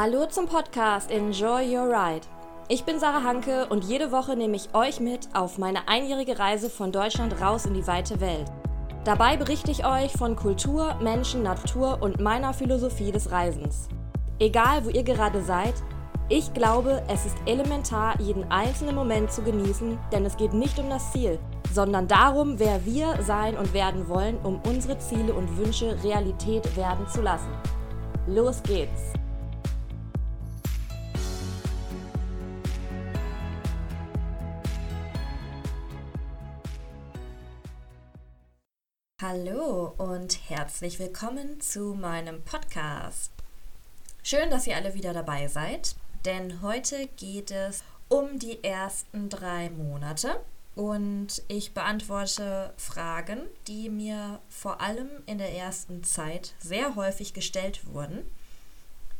Hallo zum Podcast Enjoy Your Ride. Ich bin Sarah Hanke und jede Woche nehme ich euch mit auf meine einjährige Reise von Deutschland raus in die weite Welt. Dabei berichte ich euch von Kultur, Menschen, Natur und meiner Philosophie des Reisens. Egal, wo ihr gerade seid, ich glaube, es ist elementar, jeden einzelnen Moment zu genießen, denn es geht nicht um das Ziel, sondern darum, wer wir sein und werden wollen, um unsere Ziele und Wünsche Realität werden zu lassen. Los geht's! Hallo und herzlich willkommen zu meinem Podcast. Schön, dass ihr alle wieder dabei seid, denn heute geht es um die ersten drei Monate und ich beantworte Fragen, die mir vor allem in der ersten Zeit sehr häufig gestellt wurden,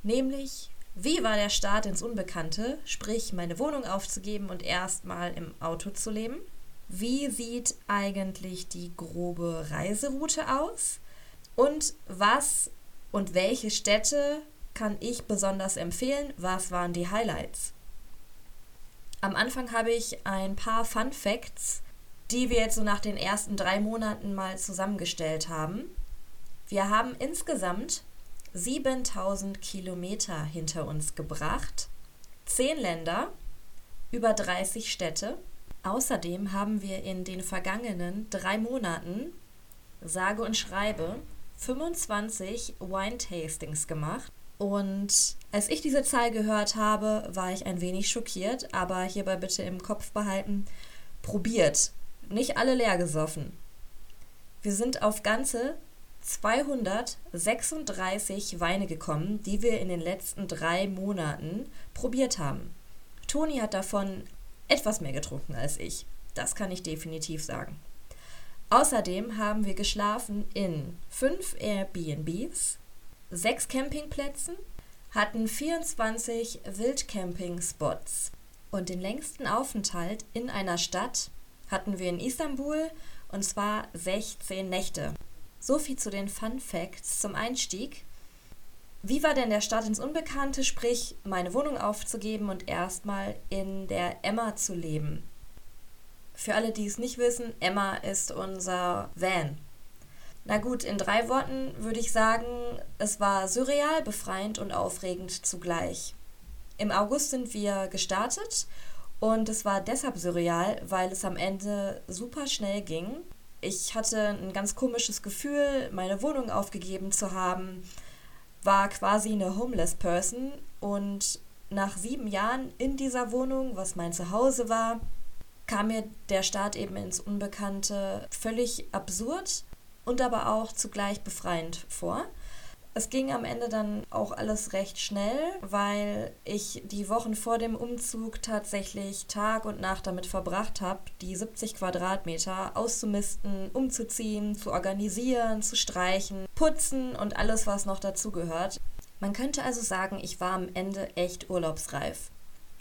nämlich wie war der Start ins Unbekannte, sprich meine Wohnung aufzugeben und erstmal im Auto zu leben? Wie sieht eigentlich die grobe Reiseroute aus und was und welche Städte kann ich besonders empfehlen, was waren die Highlights. Am Anfang habe ich ein paar Fun Facts, die wir jetzt so nach den ersten drei Monaten mal zusammengestellt haben. Wir haben insgesamt 7000 Kilometer hinter uns gebracht, 10 Länder, über 30 Städte Außerdem haben wir in den vergangenen drei Monaten, sage und schreibe, 25 Wine-Tastings gemacht. Und als ich diese Zahl gehört habe, war ich ein wenig schockiert, aber hierbei bitte im Kopf behalten, probiert, nicht alle leer gesoffen. Wir sind auf ganze 236 Weine gekommen, die wir in den letzten drei Monaten probiert haben. Toni hat davon etwas mehr getrunken als ich. Das kann ich definitiv sagen. Außerdem haben wir geschlafen in fünf Airbnbs, sechs Campingplätzen, hatten 24 Wildcamping-Spots und den längsten Aufenthalt in einer Stadt hatten wir in Istanbul und zwar 16 Nächte. So viel zu den Fun Facts zum Einstieg. Wie war denn der Start ins Unbekannte, sprich meine Wohnung aufzugeben und erstmal in der Emma zu leben? Für alle, die es nicht wissen, Emma ist unser Van. Na gut, in drei Worten würde ich sagen, es war surreal, befreiend und aufregend zugleich. Im August sind wir gestartet und es war deshalb surreal, weil es am Ende super schnell ging. Ich hatte ein ganz komisches Gefühl, meine Wohnung aufgegeben zu haben war quasi eine Homeless Person und nach sieben Jahren in dieser Wohnung, was mein Zuhause war, kam mir der Start eben ins Unbekannte völlig absurd und aber auch zugleich befreiend vor. Es ging am Ende dann auch alles recht schnell, weil ich die Wochen vor dem Umzug tatsächlich Tag und Nacht damit verbracht habe, die 70 Quadratmeter auszumisten, umzuziehen, zu organisieren, zu streichen, putzen und alles, was noch dazugehört. Man könnte also sagen, ich war am Ende echt urlaubsreif.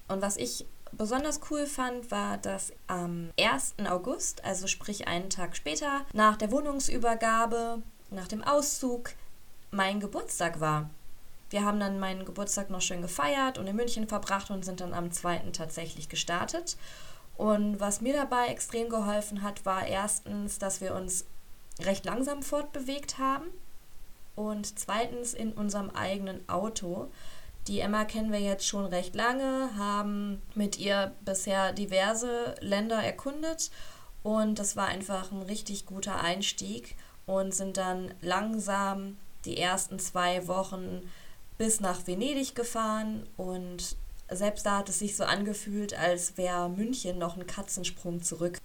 Und was ich besonders cool fand, war, dass am 1. August, also sprich einen Tag später, nach der Wohnungsübergabe, nach dem Auszug, mein Geburtstag war. Wir haben dann meinen Geburtstag noch schön gefeiert und in München verbracht und sind dann am 2. tatsächlich gestartet. Und was mir dabei extrem geholfen hat, war erstens, dass wir uns recht langsam fortbewegt haben und zweitens in unserem eigenen Auto. Die Emma kennen wir jetzt schon recht lange, haben mit ihr bisher diverse Länder erkundet und das war einfach ein richtig guter Einstieg und sind dann langsam die ersten zwei Wochen bis nach Venedig gefahren und selbst da hat es sich so angefühlt, als wäre München noch ein Katzensprung zurück.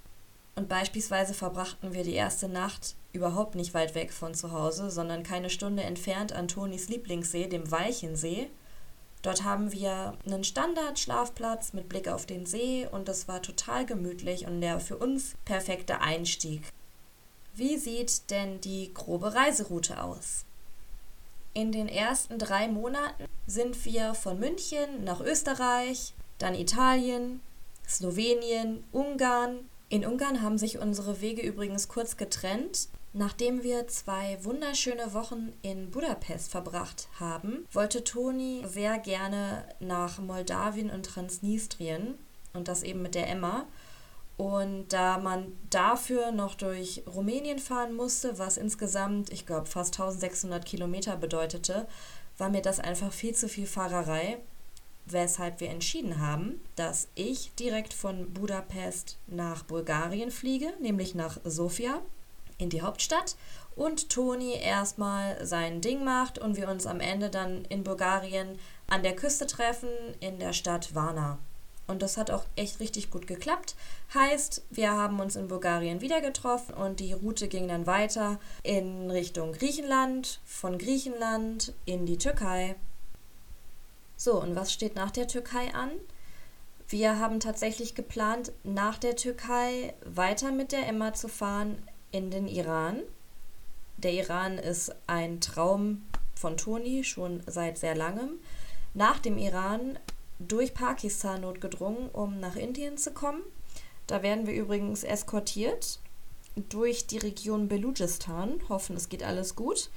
Und beispielsweise verbrachten wir die erste Nacht überhaupt nicht weit weg von zu Hause, sondern keine Stunde entfernt an Tonis Lieblingssee, dem Weichensee. Dort haben wir einen Standardschlafplatz mit Blick auf den See und das war total gemütlich und der für uns perfekte Einstieg. Wie sieht denn die grobe Reiseroute aus? In den ersten drei Monaten sind wir von München nach Österreich, dann Italien, Slowenien, Ungarn. In Ungarn haben sich unsere Wege übrigens kurz getrennt. Nachdem wir zwei wunderschöne Wochen in Budapest verbracht haben, wollte Toni sehr gerne nach Moldawien und Transnistrien und das eben mit der Emma. Und da man dafür noch durch Rumänien fahren musste, was insgesamt, ich glaube, fast 1600 Kilometer bedeutete, war mir das einfach viel zu viel Fahrerei, weshalb wir entschieden haben, dass ich direkt von Budapest nach Bulgarien fliege, nämlich nach Sofia in die Hauptstadt und Toni erstmal sein Ding macht und wir uns am Ende dann in Bulgarien an der Küste treffen in der Stadt Varna. Und das hat auch echt richtig gut geklappt. Heißt, wir haben uns in Bulgarien wieder getroffen und die Route ging dann weiter in Richtung Griechenland, von Griechenland in die Türkei. So, und was steht nach der Türkei an? Wir haben tatsächlich geplant, nach der Türkei weiter mit der Emma zu fahren in den Iran. Der Iran ist ein Traum von Toni schon seit sehr langem. Nach dem Iran durch Pakistan notgedrungen, um nach Indien zu kommen. Da werden wir übrigens eskortiert durch die Region Beludschistan. Hoffen, es geht alles gut.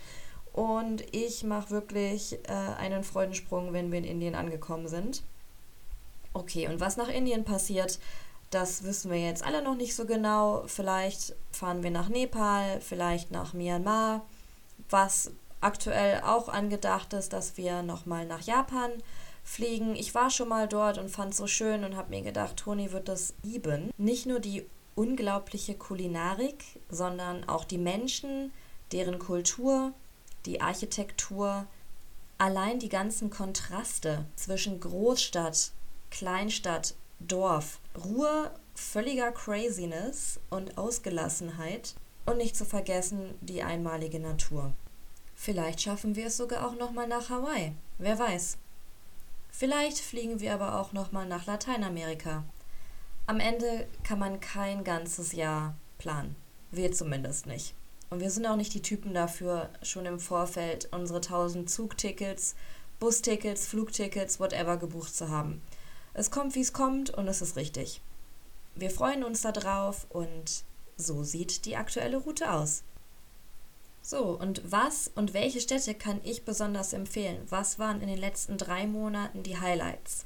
Und ich mache wirklich äh, einen Freudensprung, wenn wir in Indien angekommen sind. Okay, und was nach Indien passiert, das wissen wir jetzt alle noch nicht so genau. Vielleicht fahren wir nach Nepal, vielleicht nach Myanmar. Was aktuell auch angedacht ist, dass wir nochmal nach Japan fliegen. Ich war schon mal dort und fand es so schön und habe mir gedacht, Toni wird das lieben. Nicht nur die unglaubliche Kulinarik, sondern auch die Menschen, deren Kultur, die Architektur, allein die ganzen Kontraste zwischen Großstadt, Kleinstadt, Dorf, Ruhe, völliger Craziness und Ausgelassenheit und nicht zu vergessen die einmalige Natur. Vielleicht schaffen wir es sogar auch nochmal nach Hawaii. Wer weiß. Vielleicht fliegen wir aber auch nochmal nach Lateinamerika. Am Ende kann man kein ganzes Jahr planen. Wir zumindest nicht. Und wir sind auch nicht die Typen dafür, schon im Vorfeld unsere tausend Zugtickets, Bustickets, Flugtickets, whatever gebucht zu haben. Es kommt, wie es kommt und es ist richtig. Wir freuen uns darauf und so sieht die aktuelle Route aus. So, und was und welche Städte kann ich besonders empfehlen? Was waren in den letzten drei Monaten die Highlights?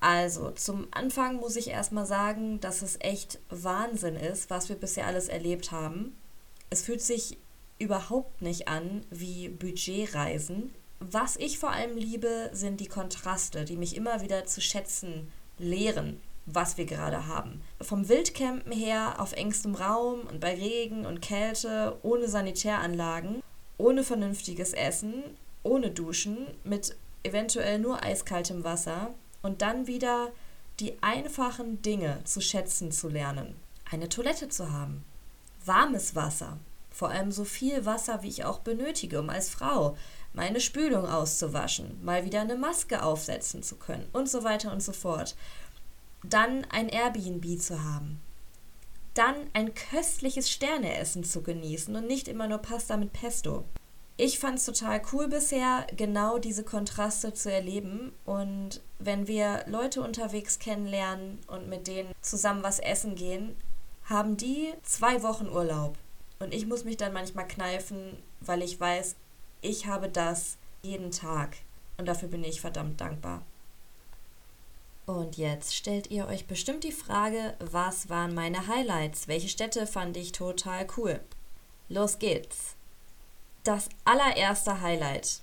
Also, zum Anfang muss ich erstmal sagen, dass es echt Wahnsinn ist, was wir bisher alles erlebt haben. Es fühlt sich überhaupt nicht an wie Budgetreisen. Was ich vor allem liebe, sind die Kontraste, die mich immer wieder zu schätzen lehren was wir gerade haben. Vom Wildcampen her auf engstem Raum und bei Regen und Kälte, ohne Sanitäranlagen, ohne vernünftiges Essen, ohne Duschen, mit eventuell nur eiskaltem Wasser und dann wieder die einfachen Dinge zu schätzen zu lernen. Eine Toilette zu haben, warmes Wasser, vor allem so viel Wasser, wie ich auch benötige, um als Frau meine Spülung auszuwaschen, mal wieder eine Maske aufsetzen zu können und so weiter und so fort dann ein Airbnb zu haben, dann ein köstliches Sterneessen zu genießen und nicht immer nur Pasta mit Pesto. Ich fand es total cool bisher, genau diese Kontraste zu erleben. Und wenn wir Leute unterwegs kennenlernen und mit denen zusammen was essen gehen, haben die zwei Wochen Urlaub. Und ich muss mich dann manchmal kneifen, weil ich weiß, ich habe das jeden Tag. Und dafür bin ich verdammt dankbar. Und jetzt stellt ihr euch bestimmt die Frage, was waren meine Highlights? Welche Städte fand ich total cool? Los geht's. Das allererste Highlight,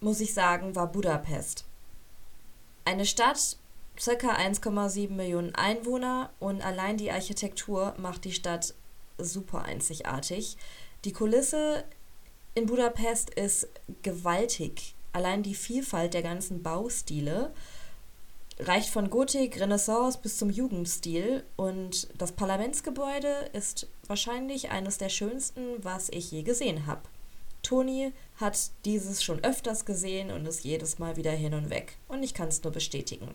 muss ich sagen, war Budapest. Eine Stadt, ca. 1,7 Millionen Einwohner und allein die Architektur macht die Stadt super einzigartig. Die Kulisse in Budapest ist gewaltig. Allein die Vielfalt der ganzen Baustile reicht von Gotik, Renaissance bis zum Jugendstil und das Parlamentsgebäude ist wahrscheinlich eines der schönsten, was ich je gesehen habe. Toni hat dieses schon öfters gesehen und ist jedes Mal wieder hin und weg und ich kann es nur bestätigen.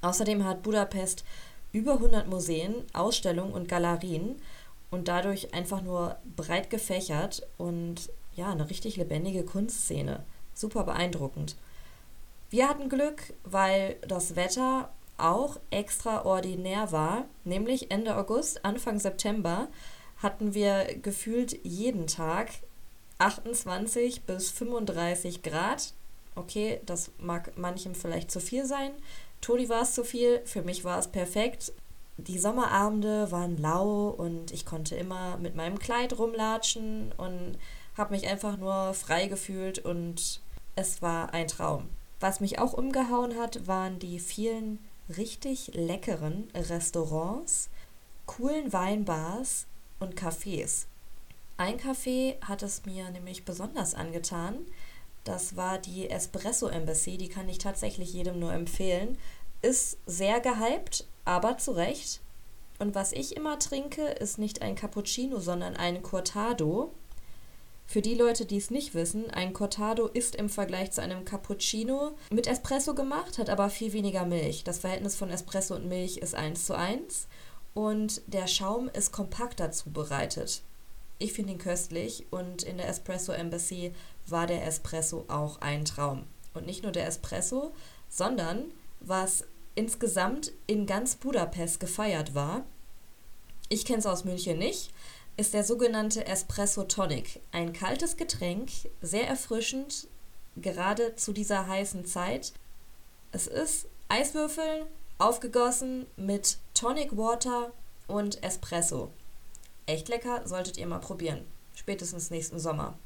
Außerdem hat Budapest über 100 Museen, Ausstellungen und Galerien und dadurch einfach nur breit gefächert und ja, eine richtig lebendige Kunstszene. Super beeindruckend. Wir hatten Glück, weil das Wetter auch extraordinär war, nämlich Ende August, Anfang September hatten wir gefühlt jeden Tag 28 bis 35 Grad. Okay, das mag manchem vielleicht zu viel sein. Toni war es zu viel, für mich war es perfekt. Die Sommerabende waren lau und ich konnte immer mit meinem Kleid rumlatschen und habe mich einfach nur frei gefühlt und es war ein Traum. Was mich auch umgehauen hat, waren die vielen richtig leckeren Restaurants, coolen Weinbars und Cafés. Ein Café hat es mir nämlich besonders angetan. Das war die Espresso Embassy, die kann ich tatsächlich jedem nur empfehlen. Ist sehr gehypt, aber zu Recht. Und was ich immer trinke, ist nicht ein Cappuccino, sondern ein Cortado. Für die Leute, die es nicht wissen, ein Cortado ist im Vergleich zu einem Cappuccino mit Espresso gemacht, hat aber viel weniger Milch. Das Verhältnis von Espresso und Milch ist 1 zu 1 und der Schaum ist kompakter zubereitet. Ich finde ihn köstlich und in der Espresso Embassy war der Espresso auch ein Traum. Und nicht nur der Espresso, sondern was insgesamt in ganz Budapest gefeiert war. Ich kenne es aus München nicht, ist der sogenannte Espresso Tonic. Ein kaltes Getränk, sehr erfrischend, gerade zu dieser heißen Zeit. Es ist Eiswürfel aufgegossen mit Tonic Water und Espresso. Echt lecker, solltet ihr mal probieren. Spätestens nächsten Sommer.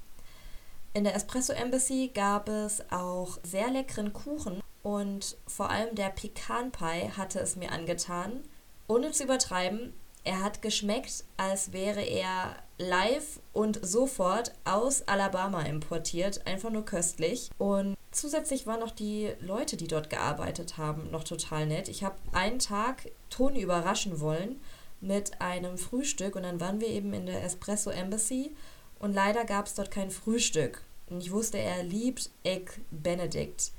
In der Espresso Embassy gab es auch sehr leckeren Kuchen und vor allem der Pecan Pie hatte es mir angetan. Ohne zu übertreiben, er hat geschmeckt, als wäre er live und sofort aus Alabama importiert. Einfach nur köstlich. Und zusätzlich waren noch die Leute, die dort gearbeitet haben, noch total nett. Ich habe einen Tag Toni überraschen wollen mit einem Frühstück und dann waren wir eben in der Espresso Embassy und leider gab es dort kein Frühstück. Und ich wusste, er liebt Egg Benedict.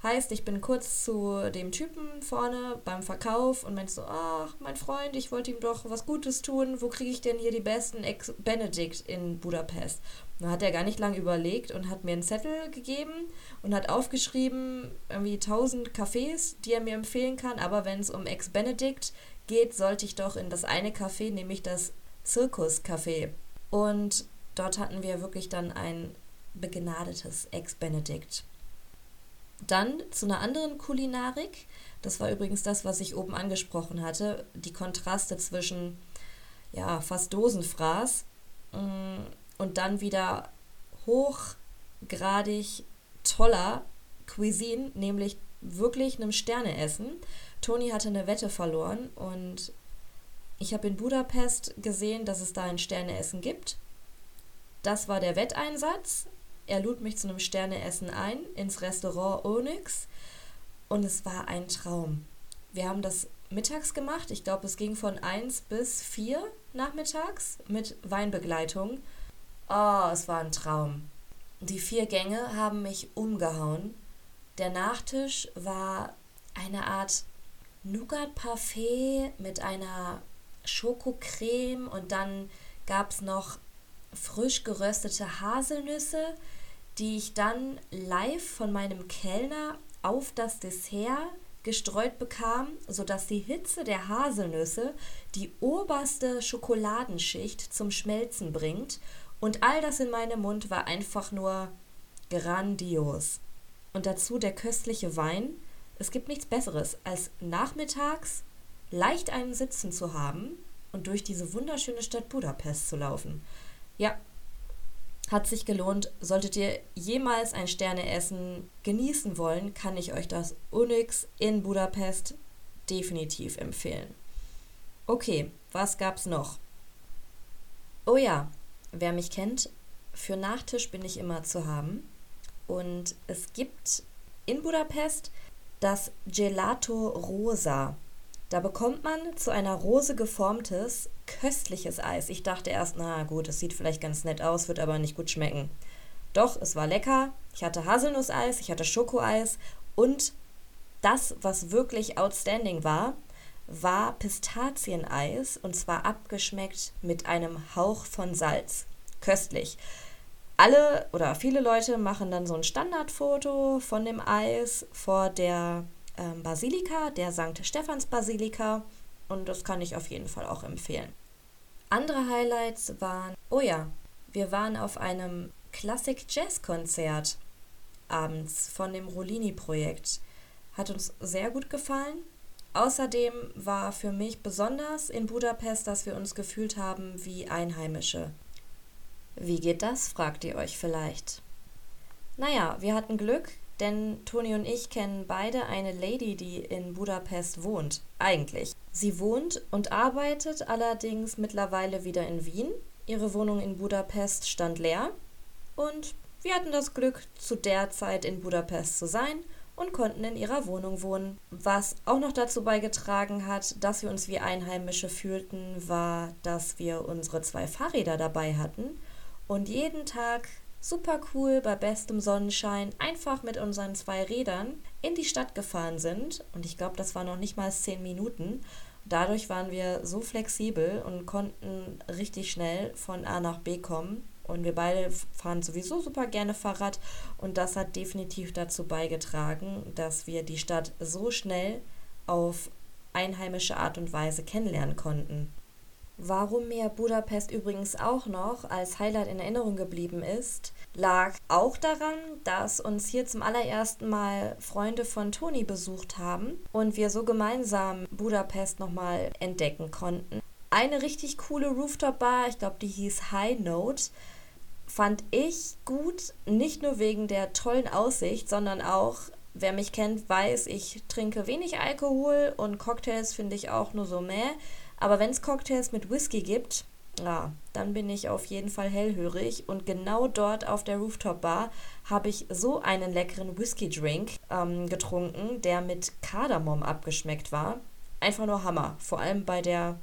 Heißt, ich bin kurz zu dem Typen vorne beim Verkauf und meinte so, ach, mein Freund, ich wollte ihm doch was Gutes tun. Wo kriege ich denn hier die besten Ex Benedict in Budapest? Dann hat er gar nicht lange überlegt und hat mir einen Zettel gegeben und hat aufgeschrieben, irgendwie 1000 Cafés, die er mir empfehlen kann. Aber wenn es um Ex Benedict geht, sollte ich doch in das eine Café, nämlich das Zirkus Café. Und dort hatten wir wirklich dann ein begnadetes Ex Benedict. Dann zu einer anderen Kulinarik. Das war übrigens das, was ich oben angesprochen hatte. Die Kontraste zwischen, ja, fast Dosenfraß mm, und dann wieder hochgradig toller Cuisine, nämlich wirklich einem Sterneessen. Toni hatte eine Wette verloren und ich habe in Budapest gesehen, dass es da ein Sterneessen gibt. Das war der Wetteinsatz er lud mich zu einem Sterneessen ein ins Restaurant Onyx und es war ein Traum. Wir haben das mittags gemacht. Ich glaube, es ging von 1 bis 4 nachmittags mit Weinbegleitung. Oh, es war ein Traum. Die vier Gänge haben mich umgehauen. Der Nachtisch war eine Art Nougat-Parfait mit einer Schokocreme und dann gab es noch frisch geröstete Haselnüsse, die ich dann live von meinem Kellner auf das Dessert gestreut bekam, sodass die Hitze der Haselnüsse die oberste Schokoladenschicht zum Schmelzen bringt und all das in meinem Mund war einfach nur grandios. Und dazu der köstliche Wein. Es gibt nichts Besseres, als nachmittags leicht einen Sitzen zu haben und durch diese wunderschöne Stadt Budapest zu laufen. Ja, hat sich gelohnt. Solltet ihr jemals ein Sterneessen genießen wollen, kann ich euch das Onyx in Budapest definitiv empfehlen. Okay, was gab's noch? Oh ja, wer mich kennt, für Nachtisch bin ich immer zu haben. Und es gibt in Budapest das Gelato Rosa. Da bekommt man zu einer Rose geformtes, köstliches Eis. Ich dachte erst, na gut, es sieht vielleicht ganz nett aus, wird aber nicht gut schmecken. Doch, es war lecker. Ich hatte Haselnusseis, ich hatte Schokoeis und das, was wirklich outstanding war, war Pistazieneis und zwar abgeschmeckt mit einem Hauch von Salz. Köstlich. Alle oder viele Leute machen dann so ein Standardfoto von dem Eis vor der ähm, Basilika, der St. Stephans Basilika. Und das kann ich auf jeden Fall auch empfehlen. Andere Highlights waren, oh ja, wir waren auf einem Classic Jazz Konzert abends von dem Rolini-Projekt. Hat uns sehr gut gefallen. Außerdem war für mich besonders in Budapest, dass wir uns gefühlt haben wie Einheimische. Wie geht das, fragt ihr euch vielleicht. Naja, wir hatten Glück, denn Toni und ich kennen beide eine Lady, die in Budapest wohnt. Eigentlich. Sie wohnt und arbeitet allerdings mittlerweile wieder in Wien. Ihre Wohnung in Budapest stand leer und wir hatten das Glück, zu der Zeit in Budapest zu sein und konnten in ihrer Wohnung wohnen. Was auch noch dazu beigetragen hat, dass wir uns wie Einheimische fühlten, war, dass wir unsere zwei Fahrräder dabei hatten und jeden Tag super cool bei bestem Sonnenschein einfach mit unseren zwei Rädern in die Stadt gefahren sind. Und ich glaube, das war noch nicht mal zehn Minuten. Dadurch waren wir so flexibel und konnten richtig schnell von A nach B kommen. Und wir beide fahren sowieso super gerne Fahrrad. Und das hat definitiv dazu beigetragen, dass wir die Stadt so schnell auf einheimische Art und Weise kennenlernen konnten. Warum mir Budapest übrigens auch noch als Highlight in Erinnerung geblieben ist, lag auch daran, dass uns hier zum allerersten Mal Freunde von Toni besucht haben und wir so gemeinsam Budapest nochmal entdecken konnten. Eine richtig coole Rooftop-Bar, ich glaube, die hieß High Note, fand ich gut, nicht nur wegen der tollen Aussicht, sondern auch, wer mich kennt, weiß, ich trinke wenig Alkohol und Cocktails finde ich auch nur so mäh. Aber wenn es Cocktails mit Whisky gibt, ja, dann bin ich auf jeden Fall hellhörig. Und genau dort auf der Rooftop-Bar habe ich so einen leckeren Whisky-Drink ähm, getrunken, der mit Kardamom abgeschmeckt war. Einfach nur Hammer. Vor allem bei der,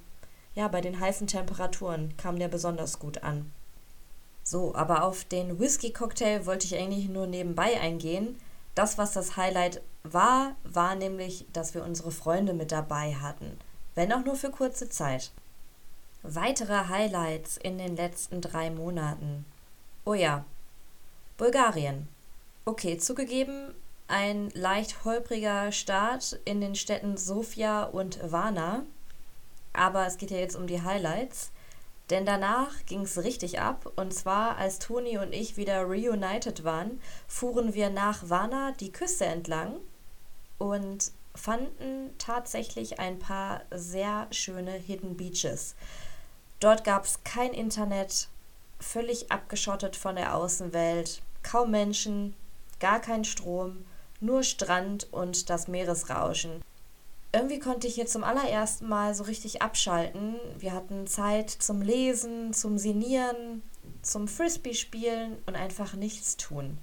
ja, bei den heißen Temperaturen kam der besonders gut an. So, aber auf den Whisky-Cocktail wollte ich eigentlich nur nebenbei eingehen. Das, was das Highlight war, war nämlich, dass wir unsere Freunde mit dabei hatten wenn auch nur für kurze Zeit. Weitere Highlights in den letzten drei Monaten. Oh ja, Bulgarien. Okay, zugegeben, ein leicht holpriger Start in den Städten Sofia und Varna. Aber es geht ja jetzt um die Highlights. Denn danach ging es richtig ab. Und zwar, als Toni und ich wieder reunited waren, fuhren wir nach Varna die Küste entlang. Und fanden tatsächlich ein paar sehr schöne Hidden Beaches. Dort gab es kein Internet, völlig abgeschottet von der Außenwelt, kaum Menschen, gar kein Strom, nur Strand und das Meeresrauschen. Irgendwie konnte ich hier zum allerersten Mal so richtig abschalten. Wir hatten Zeit zum Lesen, zum Sinieren, zum Frisbee-Spielen und einfach nichts tun.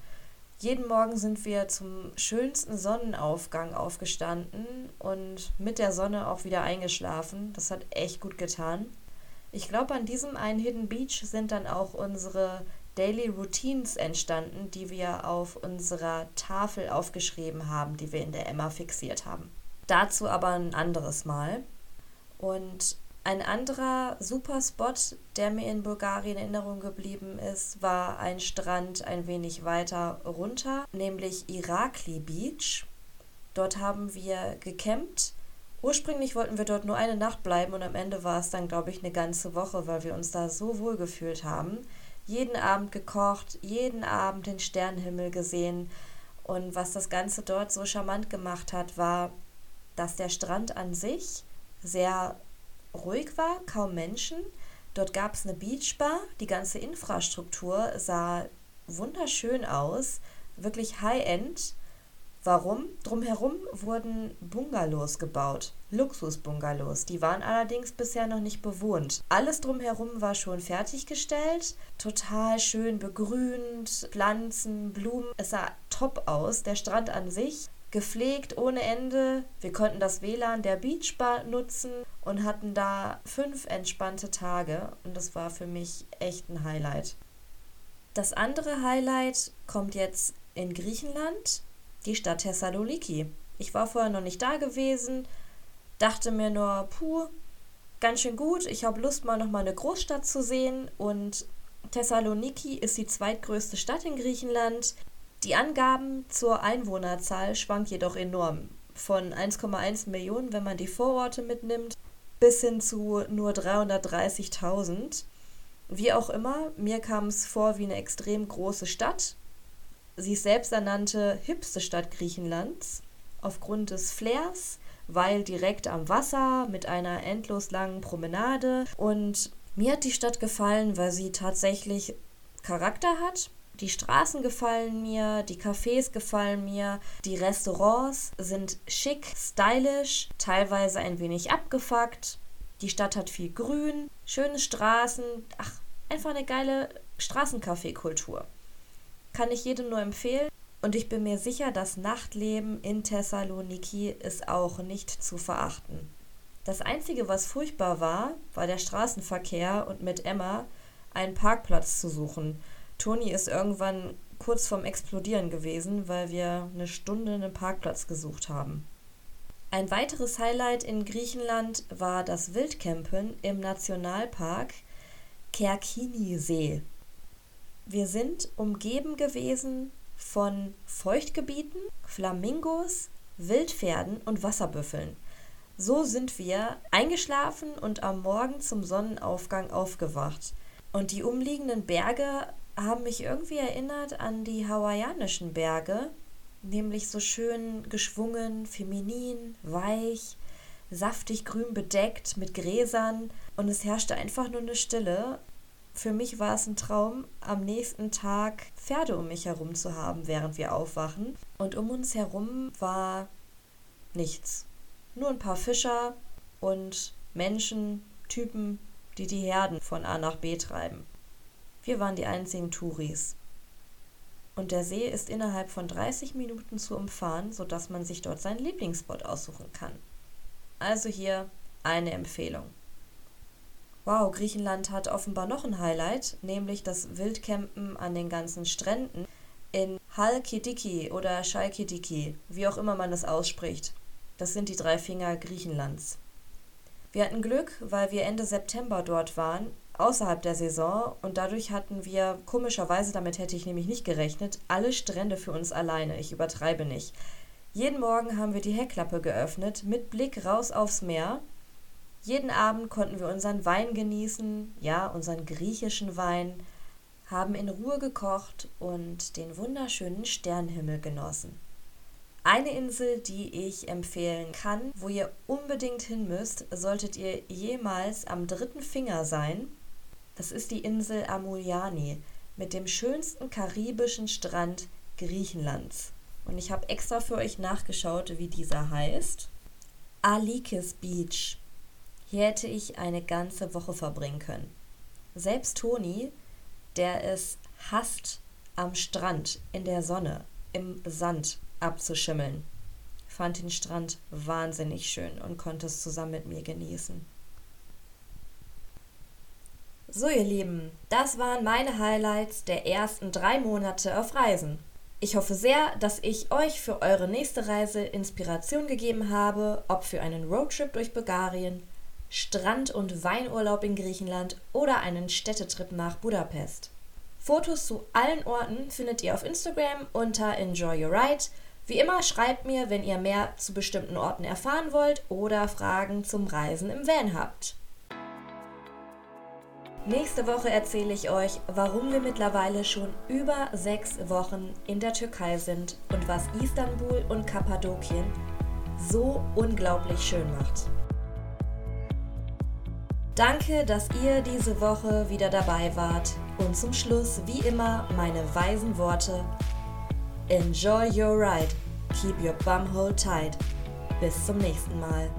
Jeden Morgen sind wir zum schönsten Sonnenaufgang aufgestanden und mit der Sonne auch wieder eingeschlafen. Das hat echt gut getan. Ich glaube, an diesem einen Hidden Beach sind dann auch unsere Daily Routines entstanden, die wir auf unserer Tafel aufgeschrieben haben, die wir in der Emma fixiert haben. Dazu aber ein anderes Mal. Und ein anderer super Spot, der mir in Bulgarien in Erinnerung geblieben ist, war ein Strand ein wenig weiter runter, nämlich Irakli Beach. Dort haben wir gecampt. Ursprünglich wollten wir dort nur eine Nacht bleiben und am Ende war es dann, glaube ich, eine ganze Woche, weil wir uns da so wohl gefühlt haben. Jeden Abend gekocht, jeden Abend den Sternenhimmel gesehen. Und was das Ganze dort so charmant gemacht hat, war, dass der Strand an sich sehr ruhig war, kaum Menschen. Dort gab es eine Beachbar, die ganze Infrastruktur sah wunderschön aus, wirklich High-End. Warum? Drumherum wurden Bungalows gebaut, Luxusbungalows. Die waren allerdings bisher noch nicht bewohnt. Alles drumherum war schon fertiggestellt, total schön begrünt, Pflanzen, Blumen. Es sah top aus. Der Strand an sich gepflegt ohne Ende. Wir konnten das WLAN der Beachbar nutzen und hatten da fünf entspannte Tage und das war für mich echt ein Highlight. Das andere Highlight kommt jetzt in Griechenland, die Stadt Thessaloniki. Ich war vorher noch nicht da gewesen, dachte mir nur, puh, ganz schön gut, ich habe Lust mal noch mal eine Großstadt zu sehen und Thessaloniki ist die zweitgrößte Stadt in Griechenland. Die Angaben zur Einwohnerzahl schwanken jedoch enorm. Von 1,1 Millionen, wenn man die Vororte mitnimmt, bis hin zu nur 330.000. Wie auch immer, mir kam es vor wie eine extrem große Stadt. Sie ist selbst ernannte hipste Stadt Griechenlands aufgrund des Flairs, weil direkt am Wasser mit einer endlos langen Promenade. Und mir hat die Stadt gefallen, weil sie tatsächlich Charakter hat. Die Straßen gefallen mir, die Cafés gefallen mir, die Restaurants sind schick, stylisch, teilweise ein wenig abgefuckt. Die Stadt hat viel Grün, schöne Straßen, ach, einfach eine geile Straßencafé-Kultur. Kann ich jedem nur empfehlen. Und ich bin mir sicher, das Nachtleben in Thessaloniki ist auch nicht zu verachten. Das Einzige, was furchtbar war, war der Straßenverkehr und mit Emma einen Parkplatz zu suchen. Toni ist irgendwann kurz vorm Explodieren gewesen, weil wir eine Stunde einen Parkplatz gesucht haben. Ein weiteres Highlight in Griechenland war das Wildcampen im Nationalpark Kerkini-See. Wir sind umgeben gewesen von Feuchtgebieten, Flamingos, Wildpferden und Wasserbüffeln. So sind wir eingeschlafen und am Morgen zum Sonnenaufgang aufgewacht. Und die umliegenden Berge haben mich irgendwie erinnert an die hawaiianischen Berge, nämlich so schön geschwungen, feminin, weich, saftig grün bedeckt mit Gräsern und es herrschte einfach nur eine Stille. Für mich war es ein Traum, am nächsten Tag Pferde um mich herum zu haben, während wir aufwachen. Und um uns herum war nichts. Nur ein paar Fischer und Menschen, Typen, die die Herden von A nach B treiben. Wir waren die einzigen Touris. Und der See ist innerhalb von 30 Minuten zu umfahren, sodass man sich dort seinen Lieblingsspot aussuchen kann. Also hier eine Empfehlung. Wow, Griechenland hat offenbar noch ein Highlight, nämlich das Wildcampen an den ganzen Stränden in Halkidiki oder Chalkidiki, wie auch immer man das ausspricht. Das sind die drei Finger Griechenlands. Wir hatten Glück, weil wir Ende September dort waren außerhalb der Saison und dadurch hatten wir, komischerweise, damit hätte ich nämlich nicht gerechnet, alle Strände für uns alleine. Ich übertreibe nicht. Jeden Morgen haben wir die Heckklappe geöffnet, mit Blick raus aufs Meer. Jeden Abend konnten wir unseren Wein genießen, ja, unseren griechischen Wein, haben in Ruhe gekocht und den wunderschönen Sternhimmel genossen. Eine Insel, die ich empfehlen kann, wo ihr unbedingt hin müsst, solltet ihr jemals am dritten Finger sein. Das ist die Insel Amuliani mit dem schönsten karibischen Strand Griechenlands. Und ich habe extra für euch nachgeschaut, wie dieser heißt. Alikis Beach. Hier hätte ich eine ganze Woche verbringen können. Selbst Toni, der es hasst, am Strand, in der Sonne, im Sand abzuschimmeln, fand den Strand wahnsinnig schön und konnte es zusammen mit mir genießen. So, ihr Lieben, das waren meine Highlights der ersten drei Monate auf Reisen. Ich hoffe sehr, dass ich euch für eure nächste Reise Inspiration gegeben habe, ob für einen Roadtrip durch Bulgarien, Strand- und Weinurlaub in Griechenland oder einen Städtetrip nach Budapest. Fotos zu allen Orten findet ihr auf Instagram unter Enjoy Your Ride. Wie immer schreibt mir, wenn ihr mehr zu bestimmten Orten erfahren wollt oder Fragen zum Reisen im Van habt. Nächste Woche erzähle ich euch, warum wir mittlerweile schon über sechs Wochen in der Türkei sind und was Istanbul und Kappadokien so unglaublich schön macht. Danke, dass ihr diese Woche wieder dabei wart und zum Schluss wie immer meine weisen Worte. Enjoy your ride, keep your bum hole tight. Bis zum nächsten Mal.